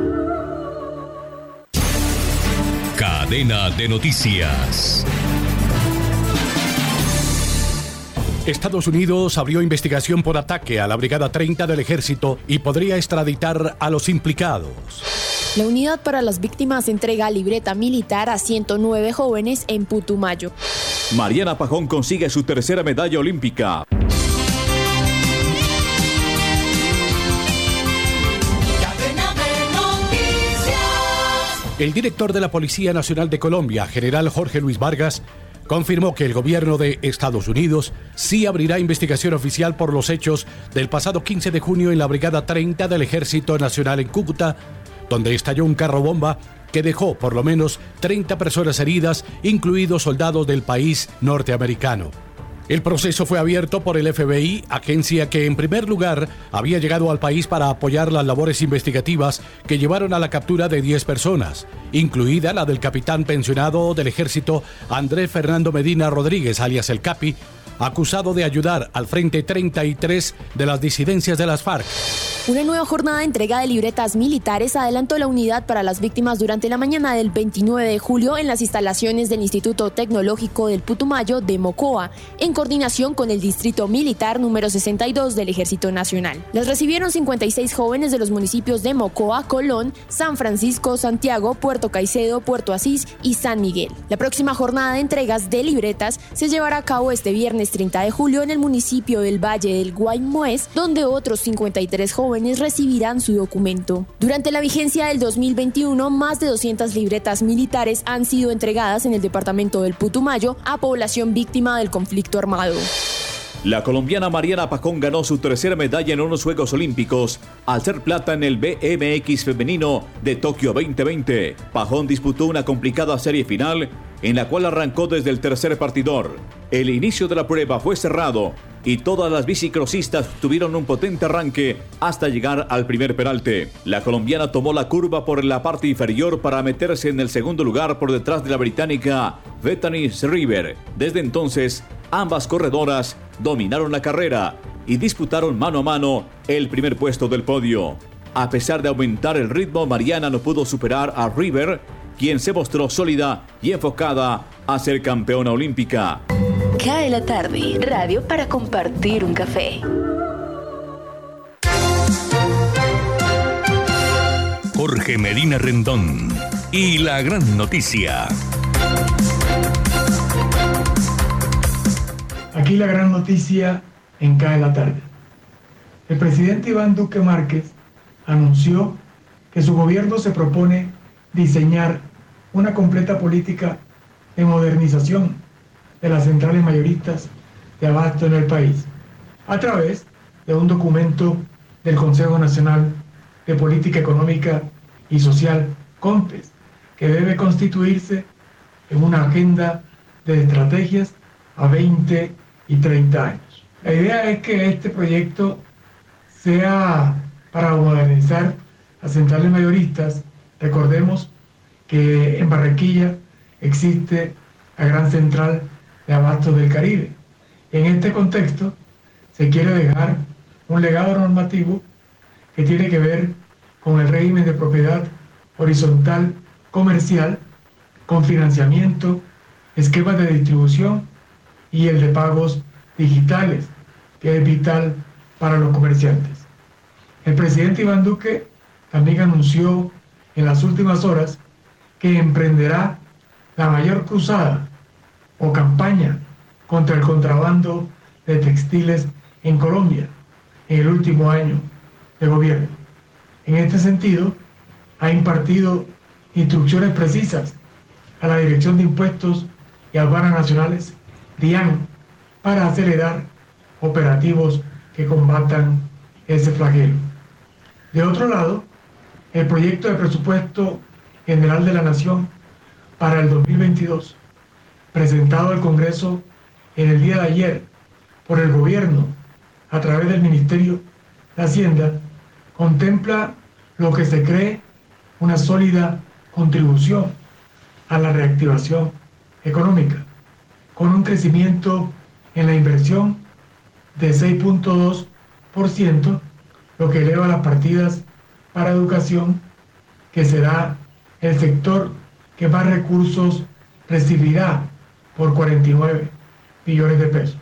Cadena de noticias. Estados Unidos abrió investigación por ataque a la Brigada 30 del Ejército y podría extraditar a los implicados. La unidad para las víctimas entrega libreta militar a 109 jóvenes en Putumayo. Mariana Pajón consigue su tercera medalla olímpica. El director de la Policía Nacional de Colombia, general Jorge Luis Vargas, confirmó que el gobierno de Estados Unidos sí abrirá investigación oficial por los hechos del pasado 15 de junio en la Brigada 30 del Ejército Nacional en Cúcuta, donde estalló un carro bomba que dejó por lo menos 30 personas heridas, incluidos soldados del país norteamericano. El proceso fue abierto por el FBI, agencia que en primer lugar había llegado al país para apoyar las labores investigativas que llevaron a la captura de 10 personas, incluida la del capitán pensionado del ejército Andrés Fernando Medina Rodríguez, alias el Capi, acusado de ayudar al Frente 33 de las disidencias de las FARC. Una nueva jornada de entrega de libretas militares adelantó la unidad para las víctimas durante la mañana del 29 de julio en las instalaciones del Instituto Tecnológico del Putumayo de Mocoa, en coordinación con el Distrito Militar número 62 del Ejército Nacional. Las recibieron 56 jóvenes de los municipios de Mocoa, Colón, San Francisco, Santiago, Puerto Caicedo, Puerto Asís y San Miguel. La próxima jornada de entregas de libretas se llevará a cabo este viernes 30 de julio en el municipio del Valle del Guaymués, donde otros 53 jóvenes recibirán su documento. Durante la vigencia del 2021, más de 200 libretas militares han sido entregadas en el departamento del Putumayo a población víctima del conflicto armado. La colombiana Mariana Pacón ganó su tercera medalla en unos Juegos Olímpicos al ser plata en el BMX femenino de Tokio 2020. Pajón disputó una complicada serie final en la cual arrancó desde el tercer partidor. El inicio de la prueba fue cerrado y todas las bicicrossistas tuvieron un potente arranque hasta llegar al primer peralte. La colombiana tomó la curva por la parte inferior para meterse en el segundo lugar por detrás de la británica Bethany River. Desde entonces, ambas corredoras dominaron la carrera y disputaron mano a mano el primer puesto del podio. A pesar de aumentar el ritmo, Mariana no pudo superar a River, quien se mostró sólida y enfocada a ser campeona olímpica. Cae la tarde, radio para compartir un café. Jorge Medina Rendón y la gran noticia. Aquí la gran noticia en Cae la tarde. El presidente Iván Duque Márquez anunció que su gobierno se propone diseñar una completa política de modernización de las centrales mayoristas de abasto en el país, a través de un documento del Consejo Nacional de Política Económica y Social, CONPES, que debe constituirse en una agenda de estrategias a 20 y 30 años. La idea es que este proyecto sea para modernizar las centrales mayoristas. Recordemos que en Barranquilla existe la gran central de abastos del Caribe. En este contexto se quiere dejar un legado normativo que tiene que ver con el régimen de propiedad horizontal comercial, con financiamiento, esquemas de distribución y el de pagos digitales, que es vital para los comerciantes. El presidente Iván Duque también anunció en las últimas horas que emprenderá la mayor cruzada o campaña contra el contrabando de textiles en Colombia en el último año de gobierno. En este sentido, ha impartido instrucciones precisas a la Dirección de Impuestos y Aduanas Nacionales, DIAN, para acelerar operativos que combatan ese flagelo. De otro lado, el proyecto de presupuesto general de la Nación para el 2022, presentado al Congreso en el día de ayer por el gobierno a través del Ministerio de Hacienda, contempla lo que se cree una sólida contribución a la reactivación económica, con un crecimiento en la inversión de 6.2%, lo que eleva las partidas para educación, que será el sector que más recursos recibirá por 49 billones de pesos.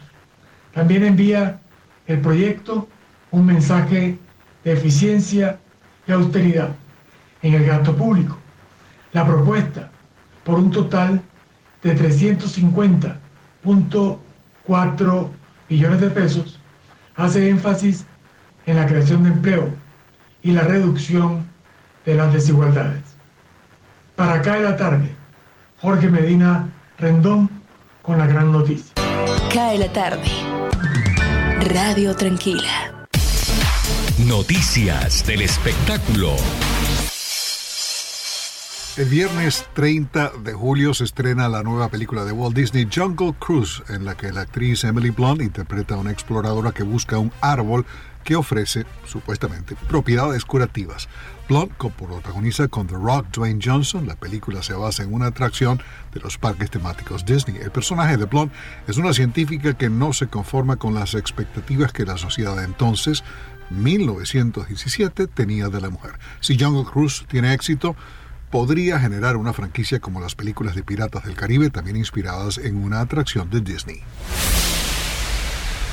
También envía el proyecto un mensaje de eficiencia y austeridad en el gasto público. La propuesta, por un total de 350.4 billones de pesos, hace énfasis en la creación de empleo y la reducción de las desigualdades. Para acá de la tarde, Jorge Medina Rendón con la gran noticia. Cae la tarde. Radio Tranquila. Noticias del espectáculo. El viernes 30 de julio se estrena la nueva película de Walt Disney, Jungle Cruise, en la que la actriz Emily Blunt interpreta a una exploradora que busca un árbol que ofrece, supuestamente, propiedades curativas. Blunt protagoniza con The Rock Dwayne Johnson. La película se basa en una atracción de los parques temáticos Disney. El personaje de Blunt es una científica que no se conforma con las expectativas que la sociedad de entonces, 1917, tenía de la mujer. Si Jungle Cruise tiene éxito, podría generar una franquicia como las películas de Piratas del Caribe, también inspiradas en una atracción de Disney.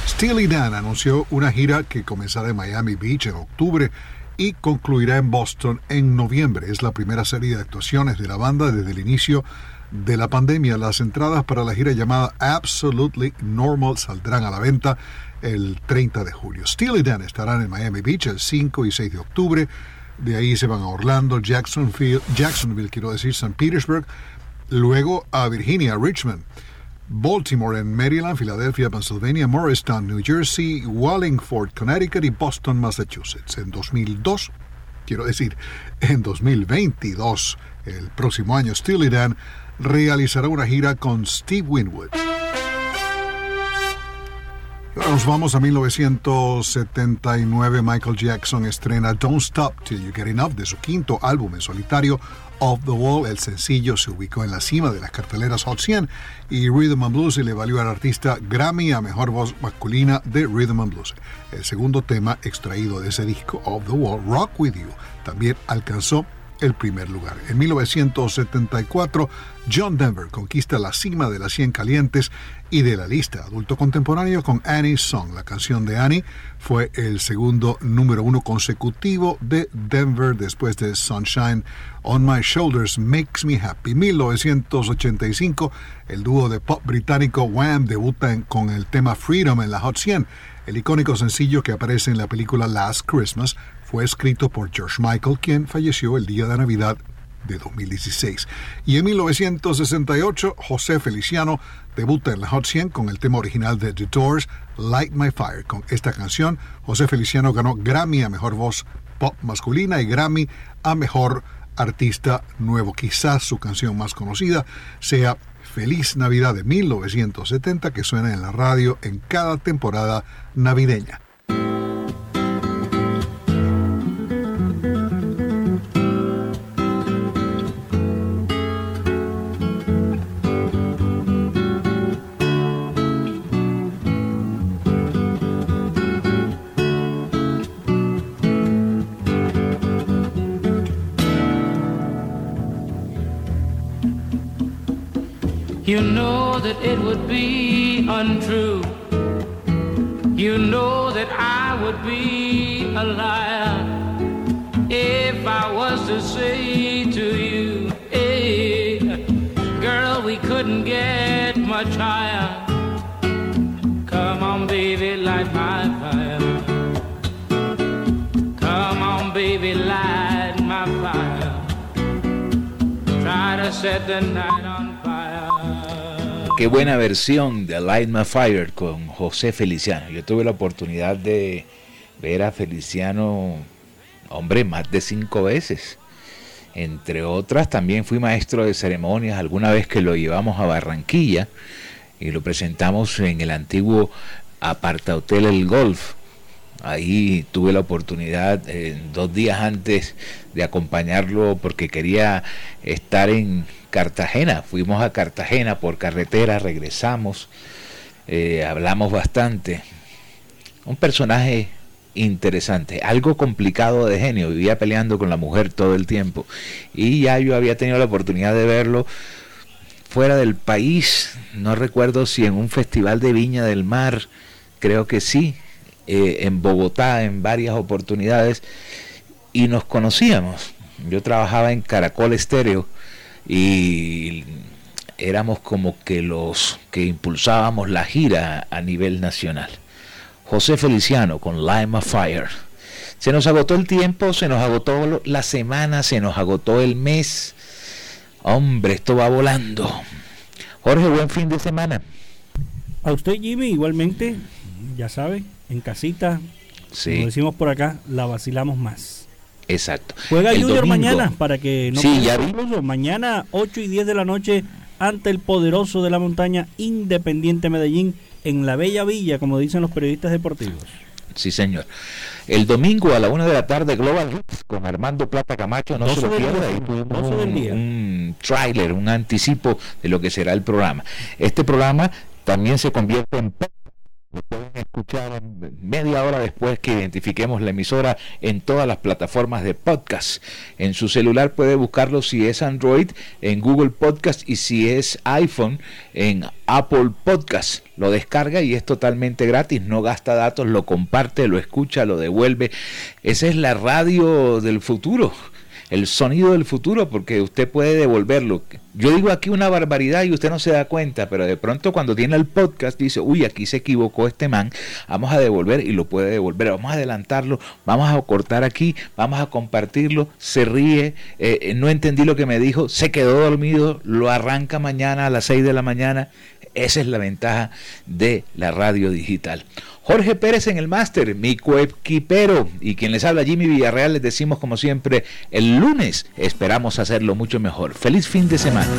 Steely Dan anunció una gira que comenzará en Miami Beach en octubre y concluirá en Boston en noviembre. Es la primera serie de actuaciones de la banda desde el inicio de la pandemia. Las entradas para la gira llamada Absolutely Normal saldrán a la venta el 30 de julio. Steely Dan estarán en Miami Beach el 5 y 6 de octubre. De ahí se van a Orlando, Jacksonville, Jacksonville quiero decir, St. Petersburg, luego a Virginia, Richmond. Baltimore en Maryland, Filadelfia, Pennsylvania, Morristown, New Jersey, Wallingford, Connecticut y Boston, Massachusetts. En 2002, quiero decir, en 2022, el próximo año, Steely Dan realizará una gira con Steve Winwood. Nos vamos a 1979. Michael Jackson estrena Don't Stop Till You Get Enough de su quinto álbum en solitario, Off the Wall. El sencillo se ubicó en la cima de las carteleras Hot 100 y Rhythm and Blues le valió al artista Grammy a mejor voz masculina de Rhythm and Blues. El segundo tema extraído de ese disco, Off the Wall, Rock With You, también alcanzó el primer lugar. En 1974, John Denver conquista la cima de las 100 calientes y de la lista adulto contemporáneo con Annie's Song. La canción de Annie fue el segundo número uno consecutivo de Denver después de Sunshine on My Shoulders Makes Me Happy. 1985, el dúo de pop británico Wham debuta con el tema Freedom en la Hot 100. El icónico sencillo que aparece en la película Last Christmas fue escrito por George Michael, quien falleció el día de Navidad de 2016. Y en 1968, José Feliciano debuta en la Hot 100 con el tema original de The Doors, Light My Fire. Con esta canción, José Feliciano ganó Grammy a Mejor Voz Pop Masculina y Grammy a Mejor Artista Nuevo. Quizás su canción más conocida sea Feliz Navidad de 1970, que suena en la radio en cada temporada navideña. Buena versión de Light My Fire con José Feliciano. Yo tuve la oportunidad de ver a Feliciano, hombre, más de cinco veces. Entre otras, también fui maestro de ceremonias alguna vez que lo llevamos a Barranquilla y lo presentamos en el antiguo Aparta Hotel El Golf. Ahí tuve la oportunidad eh, dos días antes de acompañarlo porque quería estar en Cartagena. Fuimos a Cartagena por carretera, regresamos, eh, hablamos bastante. Un personaje interesante, algo complicado de genio, vivía peleando con la mujer todo el tiempo. Y ya yo había tenido la oportunidad de verlo fuera del país, no recuerdo si en un festival de Viña del Mar, creo que sí, eh, en Bogotá en varias oportunidades, y nos conocíamos. Yo trabajaba en Caracol Estéreo y éramos como que los que impulsábamos la gira a nivel nacional. José Feliciano con Lime of Fire. Se nos agotó el tiempo, se nos agotó la semana, se nos agotó el mes. Hombre, esto va volando. Jorge, buen fin de semana. A usted, Jimmy, igualmente, ya sabe, en casita, Sí. como decimos por acá, la vacilamos más. Exacto. Juega El Junior domingo. mañana para que no Sí, ya incluso mañana 8 y 10 de la noche ante el poderoso de la montaña Independiente Medellín en la Bella Villa, como dicen los periodistas deportivos. Sí, señor. El domingo a la una de la tarde, Global Hits con Armando Plata Camacho, no se 12 lo pierda. Ahí tuvimos 12 del un, un tráiler, un anticipo de lo que será el programa. Este programa también se convierte en. Lo pueden escuchar media hora después que identifiquemos la emisora en todas las plataformas de podcast. En su celular puede buscarlo si es Android en Google Podcast y si es iPhone en Apple Podcast. Lo descarga y es totalmente gratis, no gasta datos, lo comparte, lo escucha, lo devuelve. Esa es la radio del futuro el sonido del futuro porque usted puede devolverlo. Yo digo aquí una barbaridad y usted no se da cuenta, pero de pronto cuando tiene el podcast dice, uy, aquí se equivocó este man, vamos a devolver y lo puede devolver, vamos a adelantarlo, vamos a cortar aquí, vamos a compartirlo, se ríe, eh, eh, no entendí lo que me dijo, se quedó dormido, lo arranca mañana a las 6 de la mañana. Esa es la ventaja de la radio digital. Jorge Pérez en el máster, mi coequipero y quien les habla Jimmy Villarreal, les decimos como siempre, el lunes esperamos hacerlo mucho mejor. Feliz fin de semana.